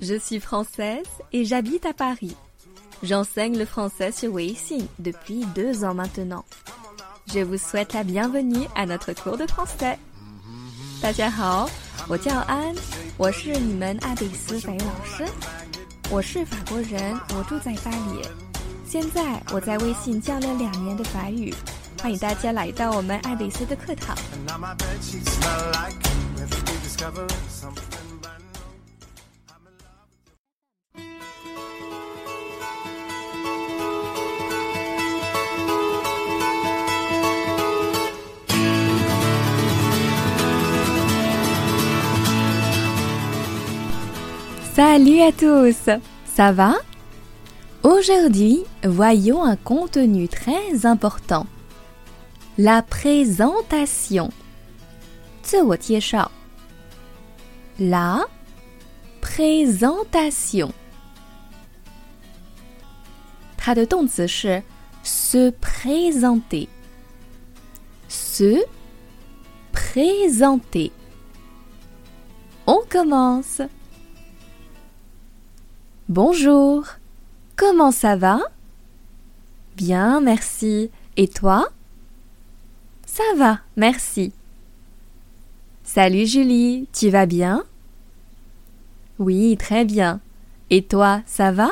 Je suis française et j'habite à Paris. J'enseigne le français sur Weixin depuis deux ans maintenant. Je vous souhaite la bienvenue à notre cours de français. 大家好，我叫安，我是你们爱贝斯法语老师。我是法国人，我住在巴黎。现在我在微信教了两年的法语，欢迎大家来到我们爱贝斯的课堂。Salut à tous, ça va Aujourd'hui, voyons un contenu très important. La présentation. 自我介绍 La présentation. 它的动词是 se présenter. Se présenter. On commence. Bonjour. Comment ça va Bien, merci. Et toi Ça va, merci. Salut Julie, tu vas bien Oui, très bien. Et toi, ça va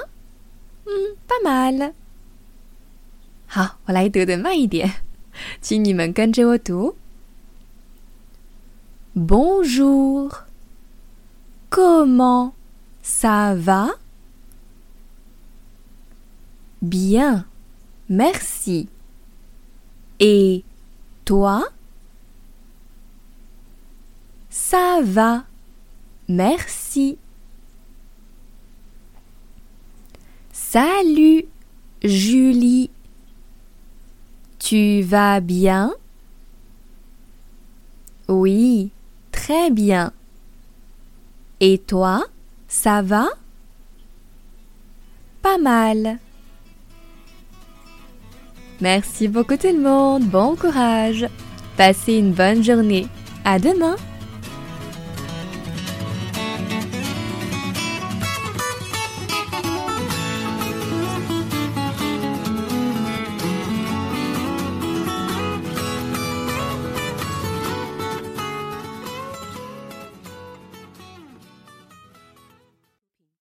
Hmm, Pas mal. 好，我来读的慢一点，请你们跟着我读。Bonjour. Comment ça va Bien, merci. Et toi? Ça va, merci. Salut, Julie. Tu vas bien? Oui, très bien. Et toi, ça va? Pas mal. Merci beaucoup tout le monde, bon courage. Passez une bonne journée. À demain.